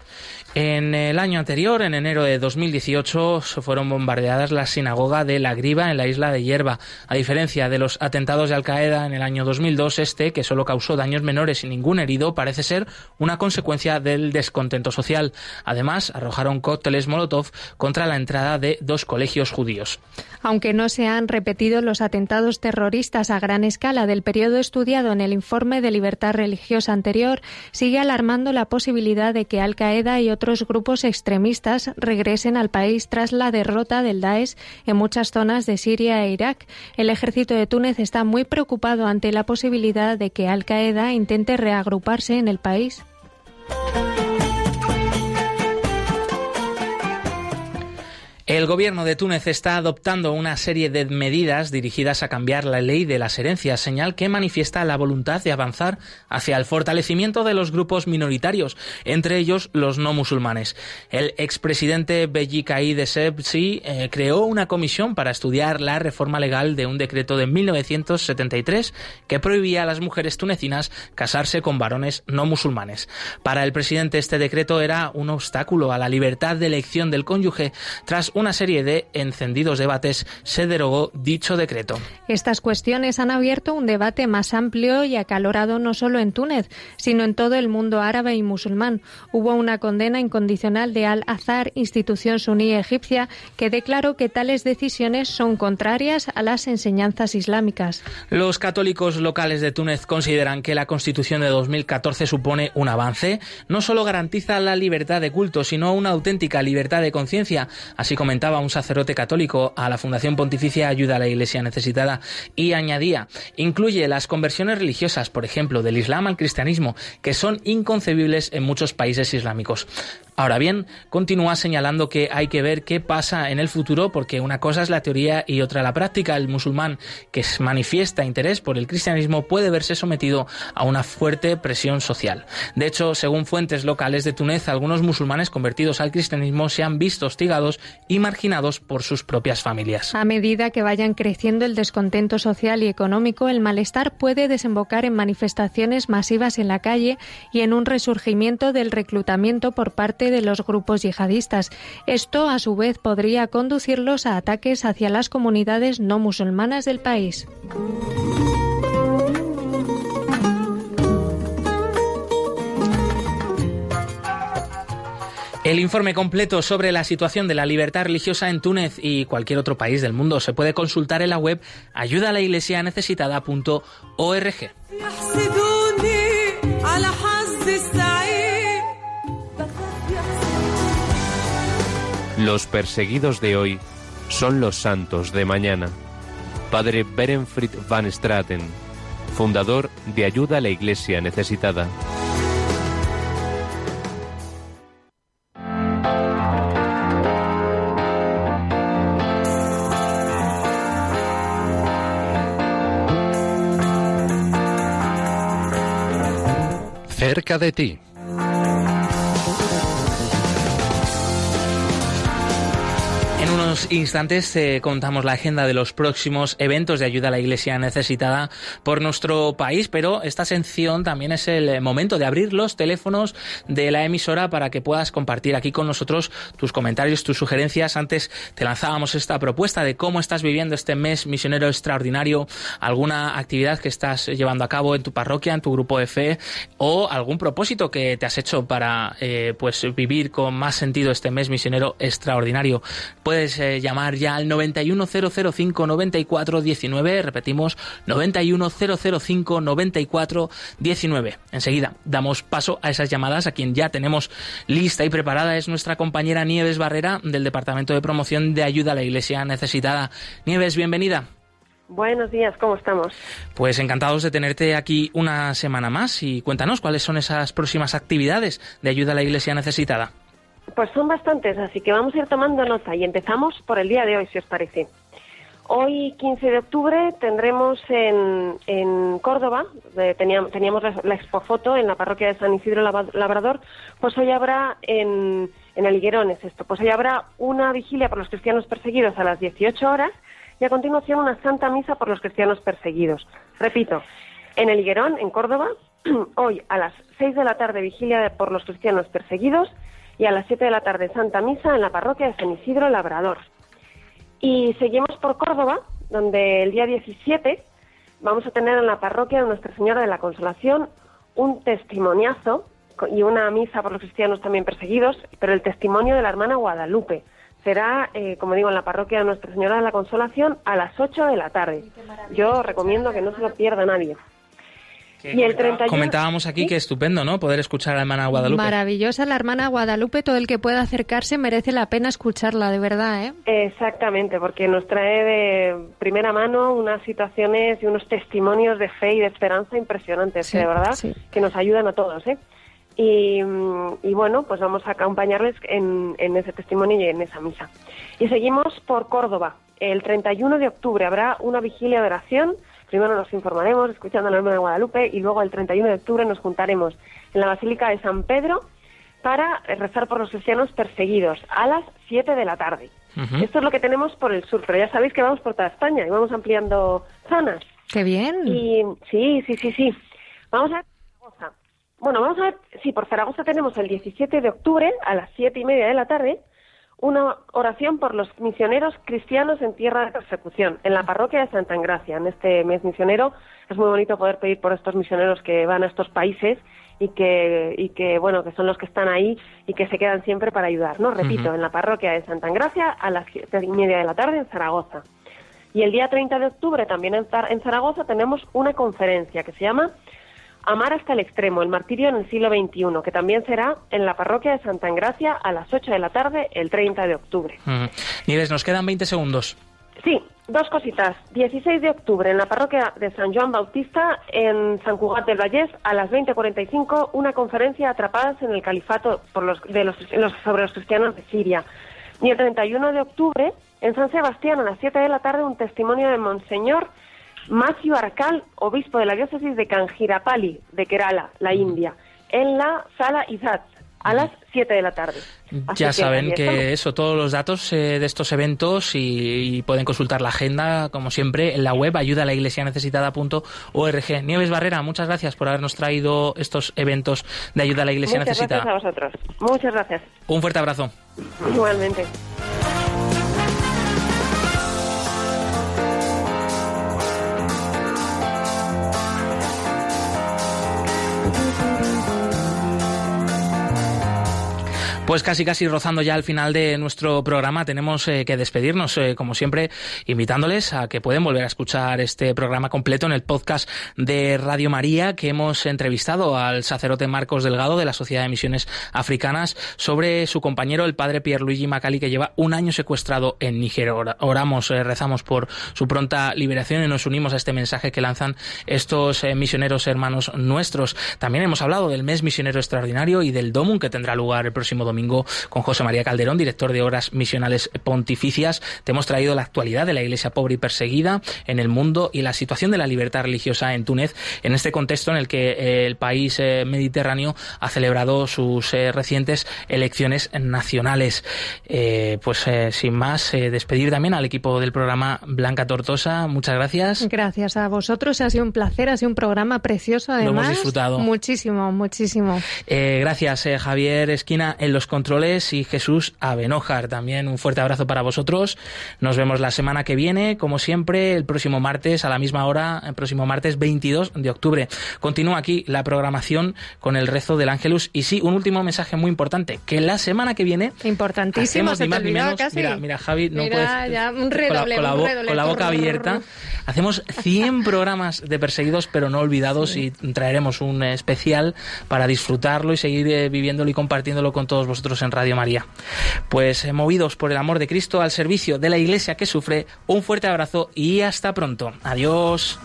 En el año anterior, en enero de 2018, se fueron bombardeadas la sinagoga de La Griba en la isla de Hierba. A diferencia de los atentados de Al Qaeda en el año 2002, este, que solo causó daños menores y ningún herido, parece ser una consecuencia del descontento social. Además, arrojaron cócteles Molotov contra la entrada de dos colegios judíos. Aunque no se han repetido los atentados terroristas a gran escala del periodo estudiado en el informe de libertad religiosa anterior, sigue alarmando la posibilidad de que Al Qaeda y otros grupos extremistas regresen al país tras la derrota del Daesh en muchas zonas de Siria e Irak. El ejército de Túnez está muy preocupado ante la posibilidad de que Al Qaeda intente reagruparse en el país. El gobierno de Túnez está adoptando una serie de medidas dirigidas a cambiar la ley de las herencias, señal que manifiesta la voluntad de avanzar hacia el fortalecimiento de los grupos minoritarios, entre ellos los no musulmanes. El expresidente Beji Caid Essebsi eh, creó una comisión para estudiar la reforma legal de un decreto de 1973 que prohibía a las mujeres tunecinas casarse con varones no musulmanes. Para el presidente este decreto era un obstáculo a la libertad de elección del cónyuge tras una serie de encendidos debates se derogó dicho decreto. Estas cuestiones han abierto un debate más amplio y acalorado no solo en Túnez, sino en todo el mundo árabe y musulmán. Hubo una condena incondicional de Al-Azhar, institución suní egipcia, que declaró que tales decisiones son contrarias a las enseñanzas islámicas. Los católicos locales de Túnez consideran que la Constitución de 2014 supone un avance. No solo garantiza la libertad de culto, sino una auténtica libertad de conciencia, así como comentaba un sacerdote católico a la Fundación Pontificia Ayuda a la Iglesia Necesitada y añadía, incluye las conversiones religiosas, por ejemplo, del Islam al cristianismo, que son inconcebibles en muchos países islámicos. Ahora bien, continúa señalando que hay que ver qué pasa en el futuro porque una cosa es la teoría y otra la práctica. El musulmán que manifiesta interés por el cristianismo puede verse sometido a una fuerte presión social. De hecho, según fuentes locales de Túnez, algunos musulmanes convertidos al cristianismo se han visto hostigados y marginados por sus propias familias. A medida que vayan creciendo el descontento social y económico, el malestar puede desembocar en manifestaciones masivas en la calle y en un resurgimiento del reclutamiento por parte de los grupos yihadistas. Esto, a su vez, podría conducirlos a ataques hacia las comunidades no musulmanas del país. El informe completo sobre la situación de la libertad religiosa en Túnez y cualquier otro país del mundo se puede consultar en la web ayudalaiglesianecesitada.org. Los perseguidos de hoy son los santos de mañana. Padre Berenfried van Straten, fundador de Ayuda a la Iglesia Necesitada. Cerca de ti. Instantes te contamos la agenda de los próximos eventos de ayuda a la Iglesia necesitada por nuestro país, pero esta sección también es el momento de abrir los teléfonos de la emisora para que puedas compartir aquí con nosotros tus comentarios, tus sugerencias. Antes te lanzábamos esta propuesta de cómo estás viviendo este mes misionero extraordinario, alguna actividad que estás llevando a cabo en tu parroquia, en tu grupo de fe o algún propósito que te has hecho para eh, pues vivir con más sentido este mes misionero extraordinario. Puedes eh, llamar ya al 910059419, repetimos 910059419. Enseguida damos paso a esas llamadas a quien ya tenemos lista y preparada es nuestra compañera Nieves Barrera del Departamento de Promoción de Ayuda a la Iglesia Necesitada. Nieves, bienvenida. Buenos días, ¿cómo estamos? Pues encantados de tenerte aquí una semana más y cuéntanos cuáles son esas próximas actividades de ayuda a la Iglesia necesitada. Pues son bastantes, así que vamos a ir tomando nota y empezamos por el día de hoy, si os parece. Hoy, 15 de octubre, tendremos en, en Córdoba, teníamos, teníamos la, expofoto en la parroquia de San Isidro Labrador, pues hoy habrá en, en el Higuerón, es esto, pues hoy habrá una vigilia por los cristianos perseguidos a las 18 horas y a continuación una santa misa por los cristianos perseguidos. Repito, en el Higuerón, en Córdoba, <clears throat> hoy a las 6 de la tarde vigilia por los cristianos perseguidos y a las 7 de la tarde Santa Misa en la parroquia de San Isidro Labrador. Y seguimos por Córdoba, donde el día 17 vamos a tener en la parroquia de Nuestra Señora de la Consolación un testimoniazo y una misa por los cristianos también perseguidos, pero el testimonio de la hermana Guadalupe. Será, eh, como digo, en la parroquia de Nuestra Señora de la Consolación a las 8 de la tarde. Yo recomiendo que no se lo pierda nadie. Y el 31... Comentábamos aquí que estupendo, ¿no? Poder escuchar a la hermana Guadalupe. Maravillosa la hermana Guadalupe. Todo el que pueda acercarse merece la pena escucharla, de verdad, ¿eh? Exactamente, porque nos trae de primera mano unas situaciones y unos testimonios de fe y de esperanza impresionantes, de verdad, que nos ayudan a todos, ¿eh? Y, y, bueno, pues vamos a acompañarles en, en, ese testimonio y en esa misa. Y seguimos por Córdoba. El 31 de octubre habrá una vigilia de oración. Primero nos informaremos escuchando la Hermana de Guadalupe y luego el 31 de octubre nos juntaremos en la Basílica de San Pedro para rezar por los cristianos perseguidos a las 7 de la tarde. Esto es lo que tenemos por el sur, pero ya sabéis que vamos por toda España y vamos ampliando zonas. ¡Qué bien! Y sí, sí, sí, sí. Vamos a Zaragoza. Bueno, vamos a ver, sí, por Zaragoza tenemos el 17 de octubre a las 7 y media de la tarde una oración por los misioneros cristianos en tierra de persecución, en la parroquia de Santa Engracia. En este mes misionero es muy bonito poder pedir por estos misioneros que van a estos países y que, y que bueno, que son los que están ahí y que se quedan siempre para ayudar, ¿no? Repito, en la parroquia de Santa Engracia a las siete y media de la tarde en Zaragoza. Y el día 30 de octubre también en, en Zaragoza tenemos una conferencia que se llama Amar hasta el extremo, el martirio en el siglo XXI, que también será en la parroquia de Santa Engracia a las 8 de la tarde el 30 de octubre. Nieves, nos quedan 20 segundos. Sí, dos cositas. 16 de octubre en la parroquia de San Juan Bautista en San Cugat del Vallés a las 20.45 una conferencia atrapadas en el califato por los, de los, sobre los cristianos de Siria. Y el 31 de octubre en San Sebastián a las 7 de la tarde un testimonio de Monseñor Matthew Arcal, obispo de la diócesis de Kanjirapali, de Kerala, la India, en la sala Izat, a las 7 de la tarde. ya saben que eso, todos los datos eh, de estos eventos y, pueden consultar la agenda, como siempre, en la web ayuda a la iglesia necesitada.org. Nieves Barrera, muchas gracias por habernos traído estos eventos de ayuda a la iglesia necesitada. Muchas gracias a vosotros. Muchas gracias. Un fuerte abrazo. Igualmente. Pues casi casi rozando ya al final de nuestro programa, tenemos eh, que despedirnos, eh, como siempre, invitándoles a que pueden volver a escuchar este programa completo en el podcast de Radio María, que hemos entrevistado al sacerdote Marcos Delgado de la Sociedad de Misiones Africanas sobre su compañero, el padre Pierluigi Macali, que lleva un año secuestrado en Níger. Oramos, eh, rezamos por su pronta liberación y nos unimos a este mensaje que lanzan estos misioneros hermanos nuestros. También hemos hablado del mes misionero extraordinario y del DOMUN que tendrá lugar el próximo domingo domingo con José María Calderón, director de Horas Misionales Pontificias. Te hemos traído la actualidad de la Iglesia pobre y perseguida en el mundo y la situación de la libertad religiosa en Túnez en este contexto en el que eh, el país eh, mediterráneo ha celebrado sus eh, recientes elecciones nacionales. pues sin más, despedir también al equipo del programa Blanca Tortosa. Muchas gracias. Gracias a vosotros. Ha sido un placer, ha sido un programa precioso además. Lo hemos disfrutado. Muchísimo, muchísimo. gracias, Javier Esquina en los controles y Jesús Abenojar. También un fuerte abrazo para vosotros. Nos vemos la semana que viene, como siempre, el próximo martes a la misma hora, el próximo martes 22 de octubre. Continúa aquí la programación con el rezo del Ángelus. Y sí, un último mensaje muy importante, que la semana que viene... Importantísimo, se te Mira, mira, Javi, no puedes... Ya, un redoble, con, la, con la boca abierta. <laughs> Hacemos 100 programas de perseguidos, pero no olvidados, y traeremos un especial para disfrutarlo y seguir eh, viviéndolo y compartiéndolo con todos vosotros en Radio María. Pues eh, movidos por el amor de Cristo al servicio de la Iglesia que sufre, un fuerte abrazo y hasta pronto. Adiós.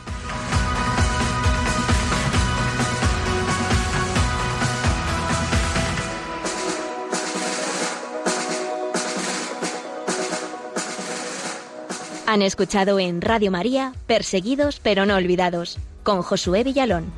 Han escuchado en Radio María Perseguidos pero no olvidados con Josué Villalón.